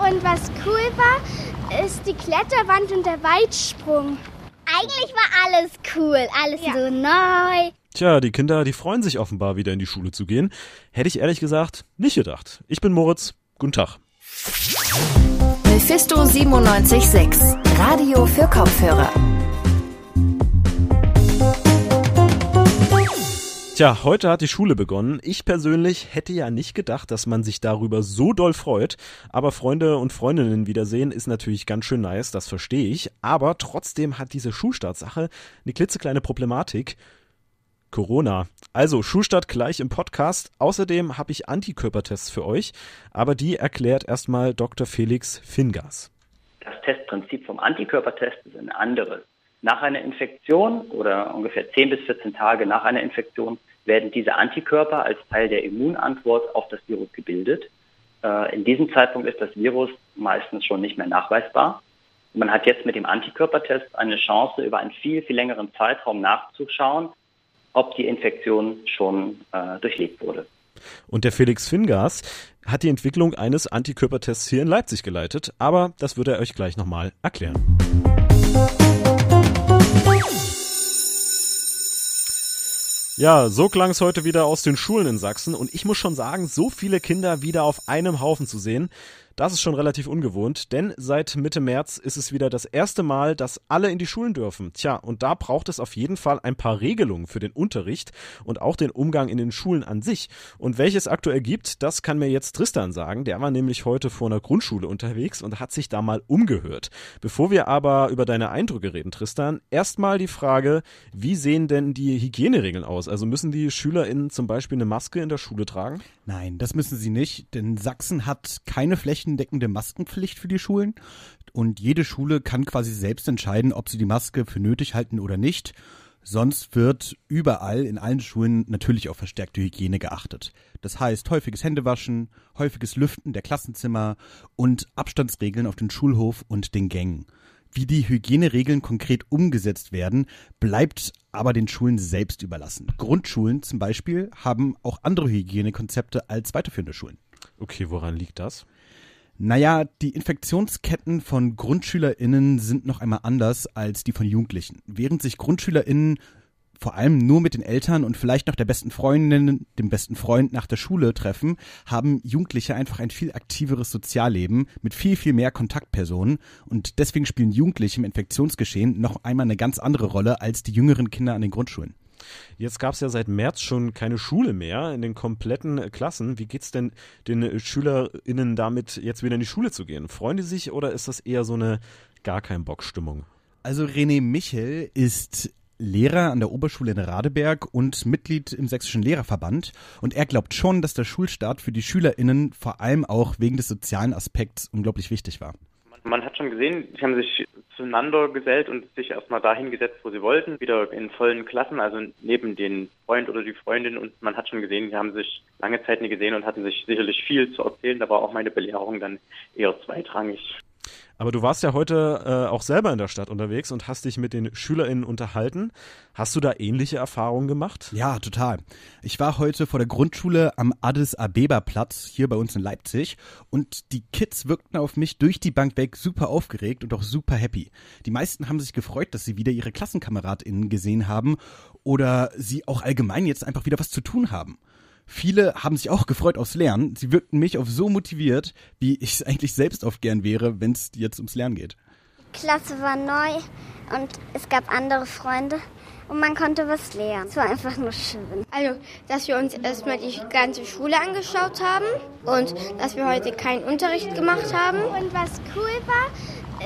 Und was cool war, ist die Kletterwand und der Weitsprung. Eigentlich war alles cool, alles ja. so neu. Tja, die Kinder, die freuen sich offenbar wieder in die Schule zu gehen. Hätte ich ehrlich gesagt nicht gedacht. Ich bin Moritz. Guten Tag. Mephisto 976, Radio für Kopfhörer. Tja, heute hat die Schule begonnen. Ich persönlich hätte ja nicht gedacht, dass man sich darüber so doll freut. Aber Freunde und Freundinnen wiedersehen ist natürlich ganz schön nice, das verstehe ich. Aber trotzdem hat diese Schulstartsache eine klitzekleine Problematik. Corona. Also Schulstart gleich im Podcast. Außerdem habe ich Antikörpertests für euch, aber die erklärt erstmal Dr. Felix Fingas. Das Testprinzip vom Antikörpertest ist ein anderes. Nach einer Infektion oder ungefähr 10 bis 14 Tage nach einer Infektion werden diese Antikörper als Teil der Immunantwort auf das Virus gebildet. Äh, in diesem Zeitpunkt ist das Virus meistens schon nicht mehr nachweisbar. Man hat jetzt mit dem Antikörpertest eine Chance, über einen viel, viel längeren Zeitraum nachzuschauen, ob die Infektion schon äh, durchlebt wurde. Und der Felix Fingas hat die Entwicklung eines Antikörpertests hier in Leipzig geleitet, aber das wird er euch gleich nochmal erklären. Ja, so klang es heute wieder aus den Schulen in Sachsen. Und ich muss schon sagen, so viele Kinder wieder auf einem Haufen zu sehen, das ist schon relativ ungewohnt, denn seit Mitte März ist es wieder das erste Mal, dass alle in die Schulen dürfen. Tja, und da braucht es auf jeden Fall ein paar Regelungen für den Unterricht und auch den Umgang in den Schulen an sich. Und welches aktuell gibt, das kann mir jetzt Tristan sagen. Der war nämlich heute vor einer Grundschule unterwegs und hat sich da mal umgehört. Bevor wir aber über deine Eindrücke reden, Tristan, erstmal die Frage, wie sehen denn die Hygieneregeln aus? Also müssen die SchülerInnen zum Beispiel eine Maske in der Schule tragen? Nein, das müssen sie nicht, denn Sachsen hat keine flächendeckende Maskenpflicht für die Schulen und jede Schule kann quasi selbst entscheiden, ob sie die Maske für nötig halten oder nicht. Sonst wird überall in allen Schulen natürlich auf verstärkte Hygiene geachtet. Das heißt häufiges Händewaschen, häufiges Lüften der Klassenzimmer und Abstandsregeln auf den Schulhof und den Gängen. Wie die Hygieneregeln konkret umgesetzt werden, bleibt aber den Schulen selbst überlassen. Grundschulen zum Beispiel haben auch andere Hygienekonzepte als weiterführende Schulen. Okay, woran liegt das? Naja, die Infektionsketten von GrundschülerInnen sind noch einmal anders als die von Jugendlichen. Während sich GrundschülerInnen vor allem nur mit den Eltern und vielleicht noch der besten Freundin, dem besten Freund nach der Schule treffen, haben Jugendliche einfach ein viel aktiveres Sozialleben mit viel, viel mehr Kontaktpersonen und deswegen spielen Jugendliche im Infektionsgeschehen noch einmal eine ganz andere Rolle als die jüngeren Kinder an den Grundschulen. Jetzt gab es ja seit März schon keine Schule mehr in den kompletten Klassen. Wie geht's denn den SchülerInnen damit, jetzt wieder in die Schule zu gehen? Freuen die sich oder ist das eher so eine gar kein Bock-Stimmung? Also René Michel ist Lehrer an der Oberschule in Radeberg und Mitglied im Sächsischen Lehrerverband. Und er glaubt schon, dass der Schulstart für die SchülerInnen vor allem auch wegen des sozialen Aspekts unglaublich wichtig war. Man hat schon gesehen, sie haben sich zueinander gesellt und sich erstmal dahin gesetzt, wo sie wollten, wieder in vollen Klassen, also neben den Freund oder die Freundin. Und man hat schon gesehen, sie haben sich lange Zeit nicht gesehen und hatten sich sicherlich viel zu erzählen. Da war auch meine Belehrung dann eher zweitrangig. Aber du warst ja heute äh, auch selber in der Stadt unterwegs und hast dich mit den SchülerInnen unterhalten. Hast du da ähnliche Erfahrungen gemacht? Ja, total. Ich war heute vor der Grundschule am Addis Abeba Platz hier bei uns in Leipzig und die Kids wirkten auf mich durch die Bank weg super aufgeregt und auch super happy. Die meisten haben sich gefreut, dass sie wieder ihre KlassenkameradInnen gesehen haben oder sie auch allgemein jetzt einfach wieder was zu tun haben. Viele haben sich auch gefreut aufs Lernen. Sie wirkten mich auf so motiviert, wie ich es eigentlich selbst oft gern wäre, wenn es jetzt ums Lernen geht. Klasse war neu und es gab andere Freunde und man konnte was lernen. Es war einfach nur schön. Also, dass wir uns erstmal die ganze Schule angeschaut haben und dass wir heute keinen Unterricht gemacht haben. Und was cool war,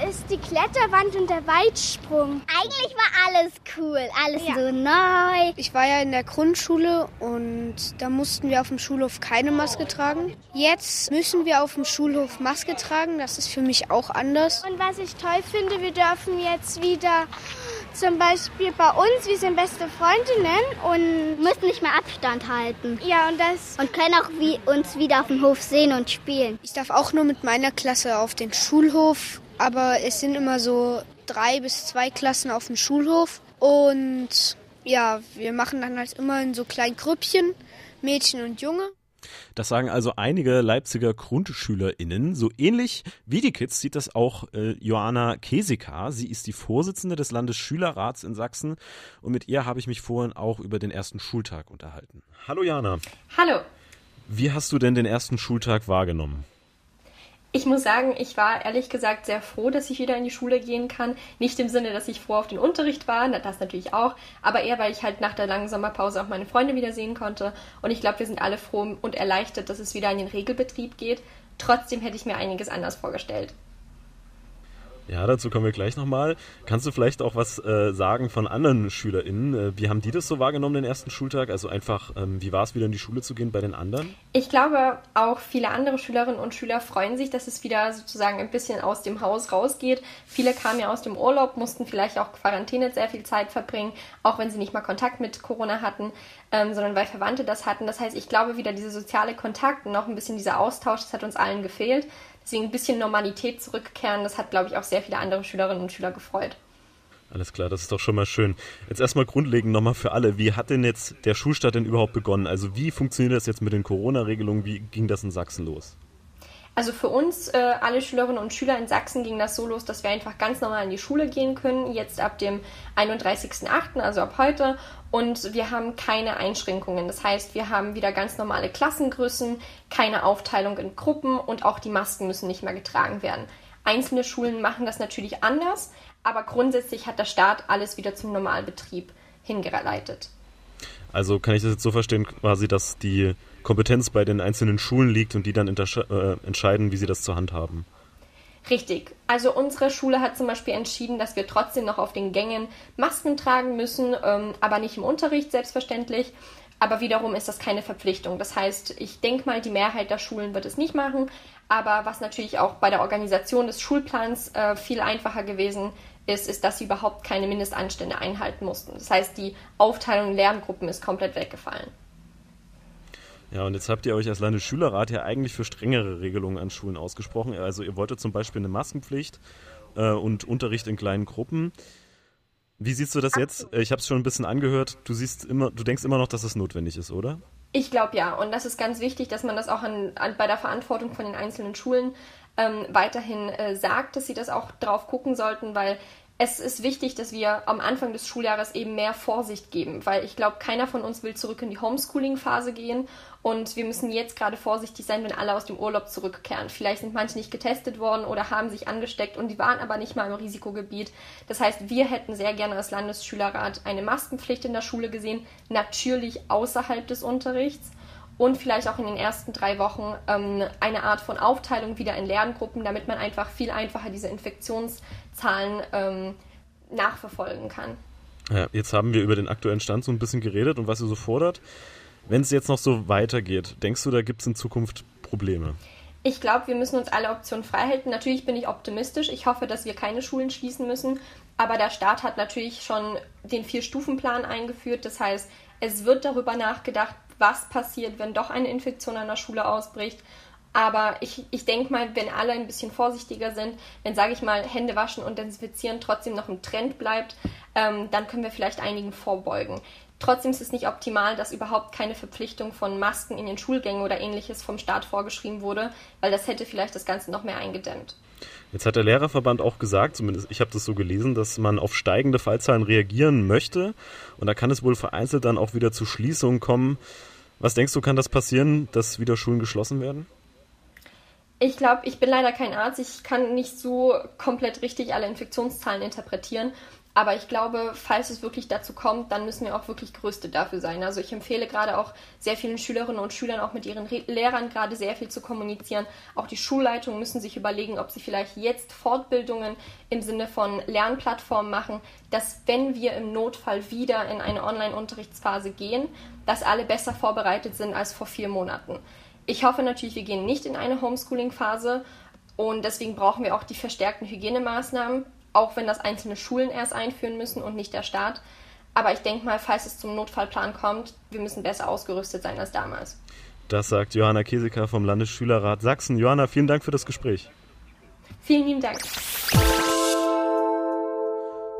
ist die Kletterwand und der Weitsprung. Eigentlich war alles cool, alles ja. so neu. Ich war ja in der Grundschule und da mussten wir auf dem Schulhof keine Maske tragen. Jetzt müssen wir auf dem Schulhof Maske tragen, das ist für mich auch anders. Und was ich toll finde, wir dürfen jetzt wieder zum Beispiel bei uns, wir sind beste Freundinnen und müssen nicht mehr Abstand halten. Ja, und das. Und können auch wie uns wieder auf dem Hof sehen und spielen. Ich darf auch nur mit meiner Klasse auf den Schulhof aber es sind immer so drei bis zwei Klassen auf dem Schulhof und ja, wir machen dann halt immer in so kleinen Grüppchen, Mädchen und Junge. Das sagen also einige Leipziger GrundschülerInnen. So ähnlich wie die Kids sieht das auch äh, Joanna Kesika. Sie ist die Vorsitzende des Landesschülerrats in Sachsen und mit ihr habe ich mich vorhin auch über den ersten Schultag unterhalten. Hallo Jana. Hallo. Wie hast du denn den ersten Schultag wahrgenommen? Ich muss sagen, ich war ehrlich gesagt sehr froh, dass ich wieder in die Schule gehen kann. Nicht im Sinne, dass ich froh auf den Unterricht war, das natürlich auch, aber eher, weil ich halt nach der langen Sommerpause auch meine Freunde wiedersehen konnte. Und ich glaube, wir sind alle froh und erleichtert, dass es wieder in den Regelbetrieb geht. Trotzdem hätte ich mir einiges anders vorgestellt. Ja, dazu kommen wir gleich nochmal. Kannst du vielleicht auch was äh, sagen von anderen SchülerInnen? Äh, wie haben die das so wahrgenommen, den ersten Schultag? Also einfach, ähm, wie war es wieder in die Schule zu gehen bei den anderen? Ich glaube, auch viele andere Schülerinnen und Schüler freuen sich, dass es wieder sozusagen ein bisschen aus dem Haus rausgeht. Viele kamen ja aus dem Urlaub, mussten vielleicht auch Quarantäne sehr viel Zeit verbringen, auch wenn sie nicht mal Kontakt mit Corona hatten, ähm, sondern weil Verwandte das hatten. Das heißt, ich glaube, wieder diese soziale Kontakt und noch ein bisschen dieser Austausch, das hat uns allen gefehlt. Deswegen ein bisschen Normalität zurückkehren, das hat, glaube ich, auch sehr viele andere Schülerinnen und Schüler gefreut. Alles klar, das ist doch schon mal schön. Jetzt erstmal grundlegend nochmal für alle. Wie hat denn jetzt der Schulstart denn überhaupt begonnen? Also wie funktioniert das jetzt mit den Corona-Regelungen? Wie ging das in Sachsen los? Also für uns, äh, alle Schülerinnen und Schüler in Sachsen, ging das so los, dass wir einfach ganz normal in die Schule gehen können, jetzt ab dem 31.08., also ab heute. Und wir haben keine Einschränkungen. Das heißt, wir haben wieder ganz normale Klassengrößen, keine Aufteilung in Gruppen und auch die Masken müssen nicht mehr getragen werden. Einzelne Schulen machen das natürlich anders, aber grundsätzlich hat der Staat alles wieder zum Normalbetrieb hingeleitet. Also kann ich das jetzt so verstehen, quasi, dass die Kompetenz bei den einzelnen Schulen liegt und die dann äh, entscheiden, wie sie das zur Hand haben. Richtig. Also unsere Schule hat zum Beispiel entschieden, dass wir trotzdem noch auf den Gängen Masken tragen müssen, ähm, aber nicht im Unterricht selbstverständlich. Aber wiederum ist das keine Verpflichtung. Das heißt, ich denke mal, die Mehrheit der Schulen wird es nicht machen. Aber was natürlich auch bei der Organisation des Schulplans äh, viel einfacher gewesen ist, ist, dass sie überhaupt keine Mindestanstände einhalten mussten. Das heißt, die Aufteilung in Lerngruppen ist komplett weggefallen. Ja, und jetzt habt ihr euch als Landesschülerrat ja eigentlich für strengere Regelungen an Schulen ausgesprochen. Also ihr wolltet zum Beispiel eine Maskenpflicht äh, und Unterricht in kleinen Gruppen. Wie siehst du das jetzt? Ich habe es schon ein bisschen angehört. Du siehst immer, du denkst immer noch, dass es notwendig ist, oder? Ich glaube ja. Und das ist ganz wichtig, dass man das auch an, an, bei der Verantwortung von den einzelnen Schulen ähm, weiterhin äh, sagt, dass sie das auch drauf gucken sollten, weil es ist wichtig, dass wir am Anfang des Schuljahres eben mehr Vorsicht geben, weil ich glaube, keiner von uns will zurück in die Homeschooling-Phase gehen und wir müssen jetzt gerade vorsichtig sein, wenn alle aus dem Urlaub zurückkehren. Vielleicht sind manche nicht getestet worden oder haben sich angesteckt und die waren aber nicht mal im Risikogebiet. Das heißt, wir hätten sehr gerne als Landesschülerrat eine Maskenpflicht in der Schule gesehen, natürlich außerhalb des Unterrichts und vielleicht auch in den ersten drei Wochen ähm, eine Art von Aufteilung wieder in Lerngruppen, damit man einfach viel einfacher diese Infektionszahlen ähm, nachverfolgen kann. Ja, jetzt haben wir über den aktuellen Stand so ein bisschen geredet und was ihr so fordert. Wenn es jetzt noch so weitergeht, denkst du, da gibt es in Zukunft Probleme? Ich glaube, wir müssen uns alle Optionen freihalten. Natürlich bin ich optimistisch. Ich hoffe, dass wir keine Schulen schließen müssen. Aber der Staat hat natürlich schon den Vier-Stufen-Plan eingeführt. Das heißt, es wird darüber nachgedacht, was passiert, wenn doch eine Infektion an der Schule ausbricht. Aber ich, ich denke mal, wenn alle ein bisschen vorsichtiger sind, wenn, sage ich mal, Hände waschen und desinfizieren trotzdem noch im Trend bleibt, ähm, dann können wir vielleicht einigen vorbeugen. Trotzdem ist es nicht optimal, dass überhaupt keine Verpflichtung von Masken in den Schulgängen oder ähnliches vom Staat vorgeschrieben wurde, weil das hätte vielleicht das Ganze noch mehr eingedämmt. Jetzt hat der Lehrerverband auch gesagt, zumindest ich habe das so gelesen, dass man auf steigende Fallzahlen reagieren möchte. Und da kann es wohl vereinzelt dann auch wieder zu Schließungen kommen. Was denkst du, kann das passieren, dass wieder Schulen geschlossen werden? Ich glaube, ich bin leider kein Arzt. Ich kann nicht so komplett richtig alle Infektionszahlen interpretieren. Aber ich glaube, falls es wirklich dazu kommt, dann müssen wir auch wirklich Größte dafür sein. Also ich empfehle gerade auch sehr vielen Schülerinnen und Schülern, auch mit ihren Re Lehrern gerade sehr viel zu kommunizieren. Auch die Schulleitungen müssen sich überlegen, ob sie vielleicht jetzt Fortbildungen im Sinne von Lernplattformen machen, dass wenn wir im Notfall wieder in eine Online-Unterrichtsphase gehen, dass alle besser vorbereitet sind als vor vier Monaten. Ich hoffe natürlich, wir gehen nicht in eine Homeschooling-Phase und deswegen brauchen wir auch die verstärkten Hygienemaßnahmen auch wenn das einzelne Schulen erst einführen müssen und nicht der Staat. Aber ich denke mal, falls es zum Notfallplan kommt, wir müssen besser ausgerüstet sein als damals. Das sagt Johanna Keseker vom Landesschülerrat Sachsen. Johanna, vielen Dank für das Gespräch. Vielen lieben Dank.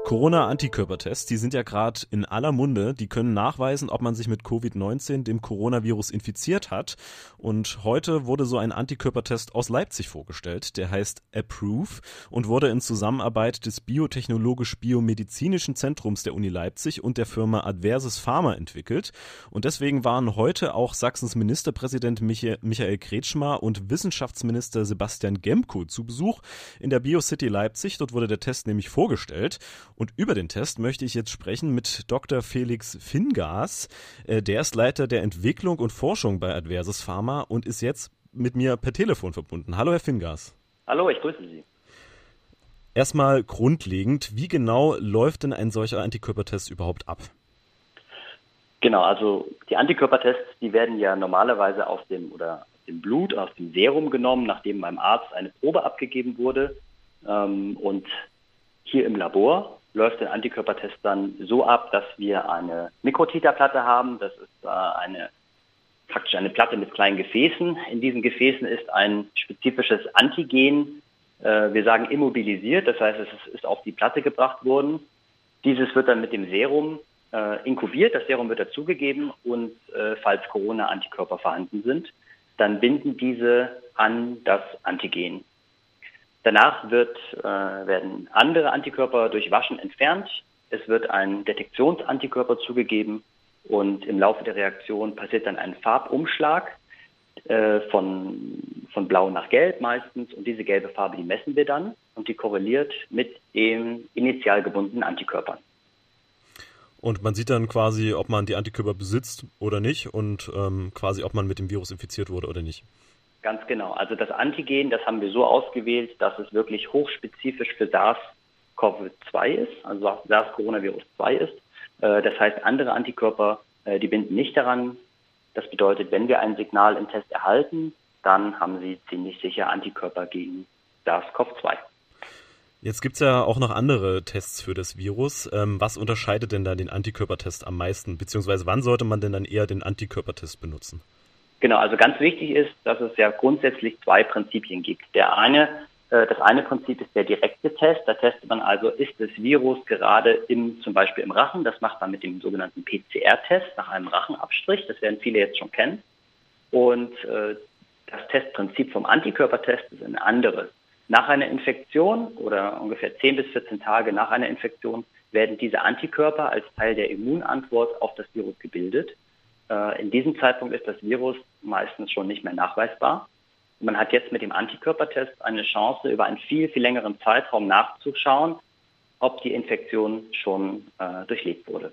Corona-Antikörpertests, die sind ja gerade in aller Munde. Die können nachweisen, ob man sich mit Covid-19, dem Coronavirus, infiziert hat. Und heute wurde so ein Antikörpertest aus Leipzig vorgestellt. Der heißt Approve und wurde in Zusammenarbeit des Biotechnologisch-Biomedizinischen Zentrums der Uni Leipzig und der Firma Adversus Pharma entwickelt. Und deswegen waren heute auch Sachsens Ministerpräsident Michael Kretschmer und Wissenschaftsminister Sebastian Gemko zu Besuch in der BioCity Leipzig. Dort wurde der Test nämlich vorgestellt. Und über den Test möchte ich jetzt sprechen mit Dr. Felix Fingas. Äh, der ist Leiter der Entwicklung und Forschung bei Adversus Pharma und ist jetzt mit mir per Telefon verbunden. Hallo, Herr Fingas. Hallo, ich grüße Sie. Erstmal grundlegend, wie genau läuft denn ein solcher Antikörpertest überhaupt ab? Genau, also die Antikörpertests, die werden ja normalerweise aus dem oder aus dem Blut, aus dem Serum genommen, nachdem beim Arzt eine Probe abgegeben wurde. Ähm, und hier im Labor läuft der Antikörpertest dann so ab, dass wir eine Mikrotiterplatte haben. Das ist äh, eine praktisch eine Platte mit kleinen Gefäßen. In diesen Gefäßen ist ein spezifisches Antigen, äh, wir sagen immobilisiert, das heißt, es ist auf die Platte gebracht worden. Dieses wird dann mit dem Serum äh, inkubiert, das Serum wird dazugegeben und äh, falls Corona-Antikörper vorhanden sind, dann binden diese an das Antigen. Danach wird, äh, werden andere Antikörper durch Waschen entfernt. Es wird ein Detektionsantikörper zugegeben und im Laufe der Reaktion passiert dann ein Farbumschlag äh, von, von blau nach gelb meistens und diese gelbe Farbe, die messen wir dann und die korreliert mit den initial gebundenen Antikörpern. Und man sieht dann quasi, ob man die Antikörper besitzt oder nicht und ähm, quasi, ob man mit dem Virus infiziert wurde oder nicht. Ganz genau. Also das Antigen, das haben wir so ausgewählt, dass es wirklich hochspezifisch für SARS-CoV-2 ist, also SARS-Coronavirus 2 ist. Äh, das heißt, andere Antikörper, äh, die binden nicht daran. Das bedeutet, wenn wir ein Signal im Test erhalten, dann haben sie ziemlich sicher Antikörper gegen SARS-CoV-2. Jetzt gibt es ja auch noch andere Tests für das Virus. Ähm, was unterscheidet denn da den Antikörpertest am meisten? Beziehungsweise wann sollte man denn dann eher den Antikörpertest benutzen? Genau, also ganz wichtig ist, dass es ja grundsätzlich zwei Prinzipien gibt. Der eine, äh, das eine Prinzip ist der direkte Test. Da testet man also, ist das Virus gerade im, zum Beispiel im Rachen. Das macht man mit dem sogenannten PCR-Test nach einem Rachenabstrich. Das werden viele jetzt schon kennen. Und äh, das Testprinzip vom Antikörpertest ist ein anderes. Nach einer Infektion oder ungefähr 10 bis 14 Tage nach einer Infektion werden diese Antikörper als Teil der Immunantwort auf das Virus gebildet. Äh, in diesem Zeitpunkt ist das Virus meistens schon nicht mehr nachweisbar. Man hat jetzt mit dem Antikörpertest eine Chance, über einen viel, viel längeren Zeitraum nachzuschauen, ob die Infektion schon äh, durchlebt wurde.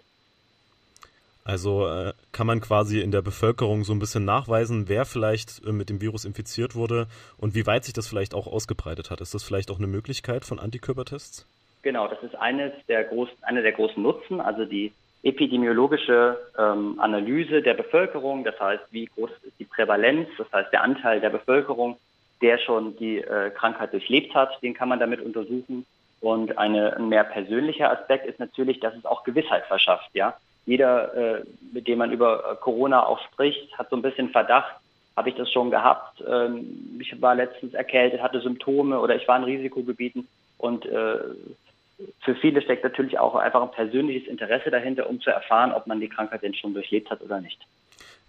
Also äh, kann man quasi in der Bevölkerung so ein bisschen nachweisen, wer vielleicht äh, mit dem Virus infiziert wurde und wie weit sich das vielleicht auch ausgebreitet hat. Ist das vielleicht auch eine Möglichkeit von Antikörpertests? Genau, das ist eines der großen, einer der großen Nutzen. Also die epidemiologische ähm, Analyse der Bevölkerung, das heißt, wie groß ist die Prävalenz, das heißt der Anteil der Bevölkerung, der schon die äh, Krankheit durchlebt hat, den kann man damit untersuchen. Und eine, ein mehr persönlicher Aspekt ist natürlich, dass es auch Gewissheit verschafft. Ja, jeder, äh, mit dem man über Corona auch spricht, hat so ein bisschen Verdacht. Habe ich das schon gehabt? Ähm, ich war letztens erkältet, hatte Symptome oder ich war in Risikogebieten und äh, für viele steckt natürlich auch einfach ein persönliches Interesse dahinter, um zu erfahren, ob man die Krankheit denn schon durchlebt hat oder nicht.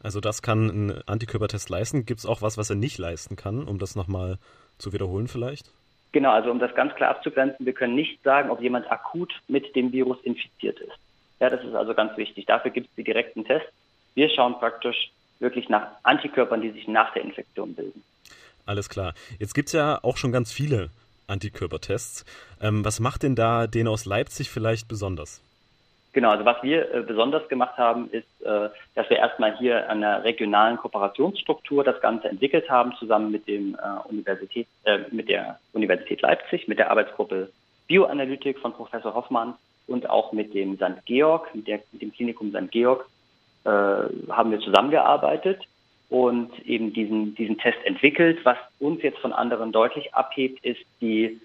Also das kann ein Antikörpertest leisten. Gibt es auch was, was er nicht leisten kann, um das nochmal zu wiederholen vielleicht? Genau, also um das ganz klar abzugrenzen, wir können nicht sagen, ob jemand akut mit dem Virus infiziert ist. Ja, das ist also ganz wichtig. Dafür gibt es die direkten Tests. Wir schauen praktisch wirklich nach Antikörpern, die sich nach der Infektion bilden. Alles klar. Jetzt gibt es ja auch schon ganz viele Antikörpertests. Ähm, was macht denn da den aus Leipzig vielleicht besonders? Genau, also was wir äh, besonders gemacht haben, ist, äh, dass wir erstmal hier an einer regionalen Kooperationsstruktur das Ganze entwickelt haben, zusammen mit dem äh, Universität, äh, mit der Universität Leipzig, mit der Arbeitsgruppe Bioanalytik von Professor Hoffmann und auch mit dem St. Georg, mit, der, mit dem Klinikum St. Georg, äh, haben wir zusammengearbeitet und eben diesen, diesen Test entwickelt. Was uns jetzt von anderen deutlich abhebt, ist die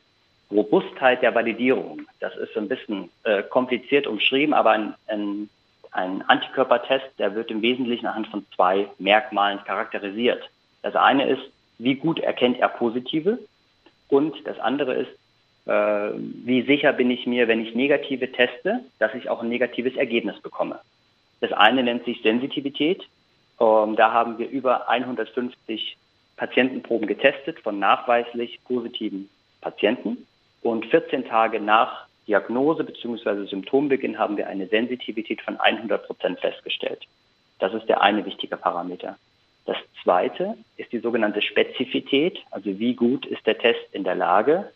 Robustheit der Validierung. Das ist ein bisschen äh, kompliziert umschrieben, aber ein, ein, ein Antikörpertest, der wird im Wesentlichen anhand von zwei Merkmalen charakterisiert. Das eine ist, wie gut erkennt er positive und das andere ist, äh, wie sicher bin ich mir, wenn ich negative teste, dass ich auch ein negatives Ergebnis bekomme. Das eine nennt sich Sensitivität. Ähm, da haben wir über 150 Patientenproben getestet von nachweislich positiven Patienten. Und 14 Tage nach Diagnose bzw. Symptombeginn haben wir eine Sensitivität von 100 Prozent festgestellt. Das ist der eine wichtige Parameter. Das zweite ist die sogenannte Spezifität, also wie gut ist der Test in der Lage,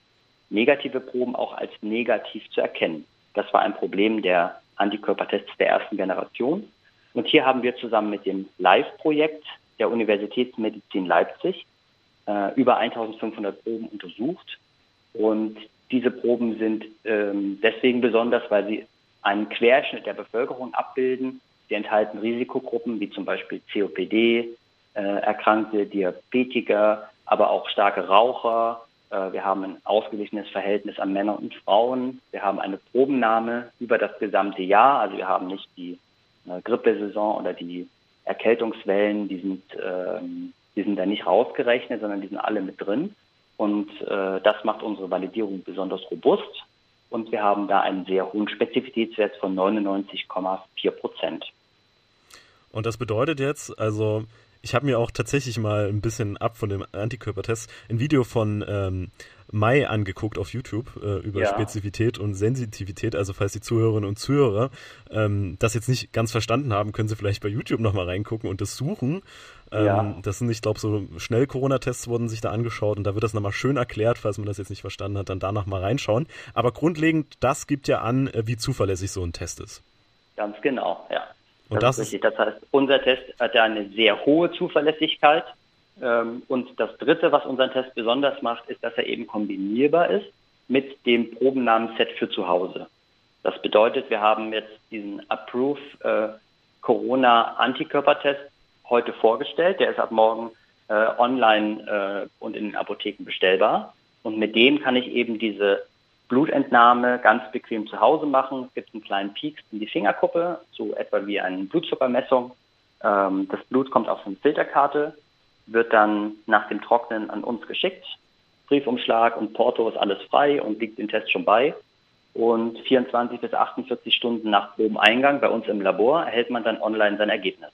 negative Proben auch als negativ zu erkennen. Das war ein Problem der Antikörpertests der ersten Generation. Und hier haben wir zusammen mit dem LIVE-Projekt der Universitätsmedizin Leipzig äh, über 1500 Proben untersucht. Und diese Proben sind ähm, deswegen besonders, weil sie einen Querschnitt der Bevölkerung abbilden. Sie enthalten Risikogruppen wie zum Beispiel COPD, äh, erkrankte Diabetiker, aber auch starke Raucher, äh, wir haben ein ausgeglichenes Verhältnis an Männer und Frauen. Wir haben eine Probennahme über das gesamte Jahr. Also wir haben nicht die Grippesaison oder die Erkältungswellen, die sind, ähm, die sind da nicht rausgerechnet, sondern die sind alle mit drin. Und äh, das macht unsere Validierung besonders robust. Und wir haben da einen sehr hohen Spezifitätswert von 99,4 Prozent. Und das bedeutet jetzt, also ich habe mir auch tatsächlich mal ein bisschen ab von dem Antikörpertest ein Video von ähm, Mai angeguckt auf YouTube äh, über ja. Spezifität und Sensitivität. Also falls die Zuhörerinnen und Zuhörer ähm, das jetzt nicht ganz verstanden haben, können sie vielleicht bei YouTube nochmal reingucken und das suchen. Ähm, ja. Das sind, ich glaube, so schnell Corona-Tests wurden sich da angeschaut und da wird das nochmal schön erklärt, falls man das jetzt nicht verstanden hat, dann danach mal reinschauen. Aber grundlegend, das gibt ja an, äh, wie zuverlässig so ein Test ist. Ganz genau, ja. Und das, das ist Das heißt, unser Test hat eine sehr hohe Zuverlässigkeit. Ähm, und das Dritte, was unseren Test besonders macht, ist, dass er eben kombinierbar ist mit dem Probennamen-Set für zu Hause. Das bedeutet, wir haben jetzt diesen Approve äh, Corona Antikörpertest heute vorgestellt. Der ist ab morgen äh, online äh, und in den Apotheken bestellbar. Und mit dem kann ich eben diese Blutentnahme ganz bequem zu Hause machen. Es gibt einen kleinen Pieks in die Fingerkuppe, so etwa wie eine Blutzuckermessung. Ähm, das Blut kommt auf eine Filterkarte, wird dann nach dem Trocknen an uns geschickt. Briefumschlag und Porto ist alles frei und liegt dem Test schon bei. Und 24 bis 48 Stunden nach Probeneingang bei uns im Labor erhält man dann online sein Ergebnis.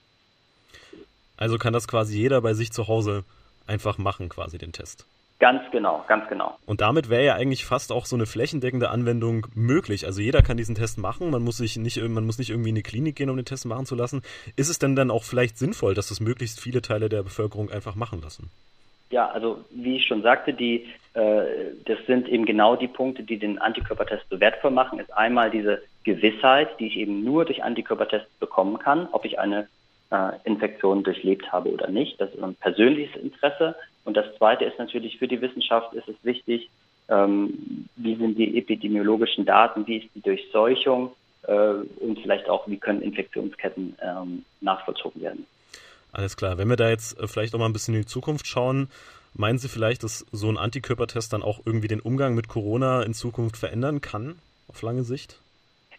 Also kann das quasi jeder bei sich zu Hause einfach machen, quasi den Test. Ganz genau, ganz genau. Und damit wäre ja eigentlich fast auch so eine flächendeckende Anwendung möglich. Also jeder kann diesen Test machen, man muss sich nicht, man muss nicht irgendwie in eine Klinik gehen, um den Test machen zu lassen. Ist es denn dann auch vielleicht sinnvoll, dass das möglichst viele Teile der Bevölkerung einfach machen lassen? Ja, also wie ich schon sagte, die, äh, das sind eben genau die Punkte, die den Antikörpertest so wertvoll machen. Ist einmal diese Gewissheit, die ich eben nur durch Antikörpertests bekommen kann, ob ich eine äh, Infektion durchlebt habe oder nicht. Das ist ein persönliches Interesse. Und das Zweite ist natürlich für die Wissenschaft ist es wichtig, ähm, wie sind die epidemiologischen Daten, wie ist die Durchseuchung äh, und vielleicht auch, wie können Infektionsketten ähm, nachvollzogen werden. Alles klar. Wenn wir da jetzt äh, vielleicht auch mal ein bisschen in die Zukunft schauen, meinen Sie vielleicht, dass so ein Antikörpertest dann auch irgendwie den Umgang mit Corona in Zukunft verändern kann, auf lange Sicht?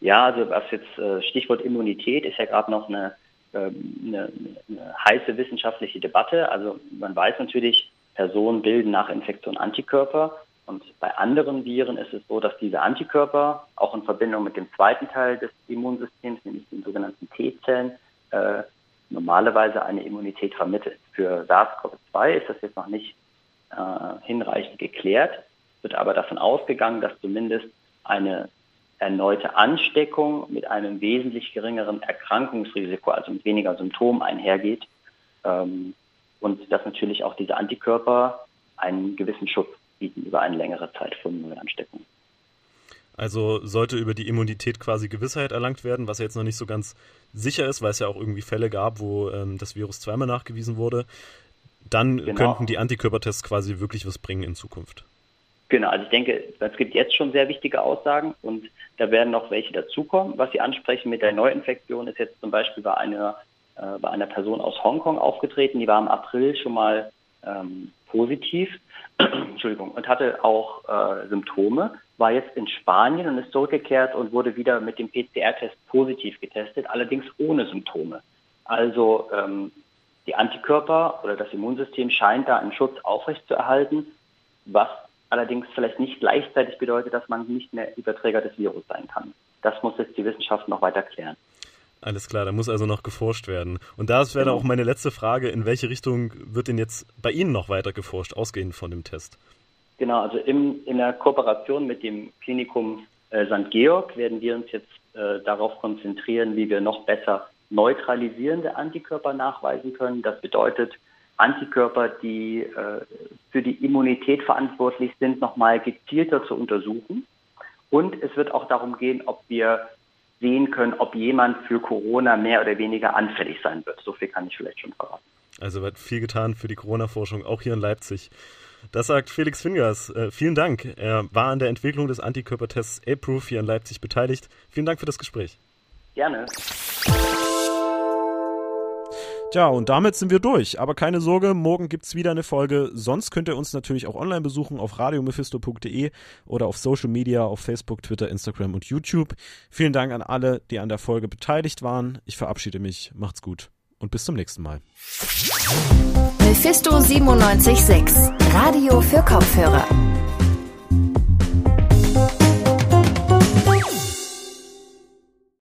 Ja, also was jetzt äh, Stichwort Immunität ist ja gerade noch eine ähm, eine, eine heiße wissenschaftliche Debatte. Also man weiß natürlich, Personen bilden nach Infektion Antikörper. Und bei anderen Viren ist es so, dass diese Antikörper auch in Verbindung mit dem zweiten Teil des Immunsystems, nämlich den sogenannten T-Zellen, äh, normalerweise eine Immunität vermitteln. Für SARS-CoV-2 ist das jetzt noch nicht äh, hinreichend geklärt, wird aber davon ausgegangen, dass zumindest eine erneute Ansteckung mit einem wesentlich geringeren Erkrankungsrisiko, also mit weniger Symptomen einhergeht. Ähm, und dass natürlich auch diese Antikörper einen gewissen Schutz bieten über eine längere Zeit von Neuansteckungen. Also sollte über die Immunität quasi Gewissheit erlangt werden, was ja jetzt noch nicht so ganz sicher ist, weil es ja auch irgendwie Fälle gab, wo ähm, das Virus zweimal nachgewiesen wurde, dann genau. könnten die Antikörpertests quasi wirklich was bringen in Zukunft. Genau, also ich denke, es gibt jetzt schon sehr wichtige Aussagen und da werden noch welche dazukommen. Was Sie ansprechen mit der Neuinfektion ist jetzt zum Beispiel bei einer, äh, bei einer Person aus Hongkong aufgetreten, die war im April schon mal ähm, positiv, Entschuldigung, und hatte auch äh, Symptome, war jetzt in Spanien und ist zurückgekehrt und wurde wieder mit dem PCR-Test positiv getestet, allerdings ohne Symptome. Also ähm, die Antikörper oder das Immunsystem scheint da einen Schutz aufrechtzuerhalten, was allerdings vielleicht nicht gleichzeitig bedeutet, dass man nicht mehr Überträger des Virus sein kann. Das muss jetzt die Wissenschaft noch weiter klären. Alles klar, da muss also noch geforscht werden. Und das wäre genau. auch meine letzte Frage, in welche Richtung wird denn jetzt bei Ihnen noch weiter geforscht, ausgehend von dem Test? Genau, also im, in der Kooperation mit dem Klinikum äh, St. Georg werden wir uns jetzt äh, darauf konzentrieren, wie wir noch besser neutralisierende Antikörper nachweisen können. Das bedeutet, Antikörper, die äh, für die Immunität verantwortlich sind, nochmal gezielter zu untersuchen. Und es wird auch darum gehen, ob wir sehen können, ob jemand für Corona mehr oder weniger anfällig sein wird. So viel kann ich vielleicht schon verraten. Also wird viel getan für die Corona-Forschung, auch hier in Leipzig. Das sagt Felix Fingers. Äh, vielen Dank. Er war an der Entwicklung des Antikörpertests A-Proof hier in Leipzig beteiligt. Vielen Dank für das Gespräch. Gerne. Tja, und damit sind wir durch. Aber keine Sorge, morgen gibt's wieder eine Folge. Sonst könnt ihr uns natürlich auch online besuchen auf radiomephisto.de oder auf Social Media, auf Facebook, Twitter, Instagram und YouTube. Vielen Dank an alle, die an der Folge beteiligt waren. Ich verabschiede mich. Macht's gut und bis zum nächsten Mal. Mephisto 976, Radio für Kopfhörer.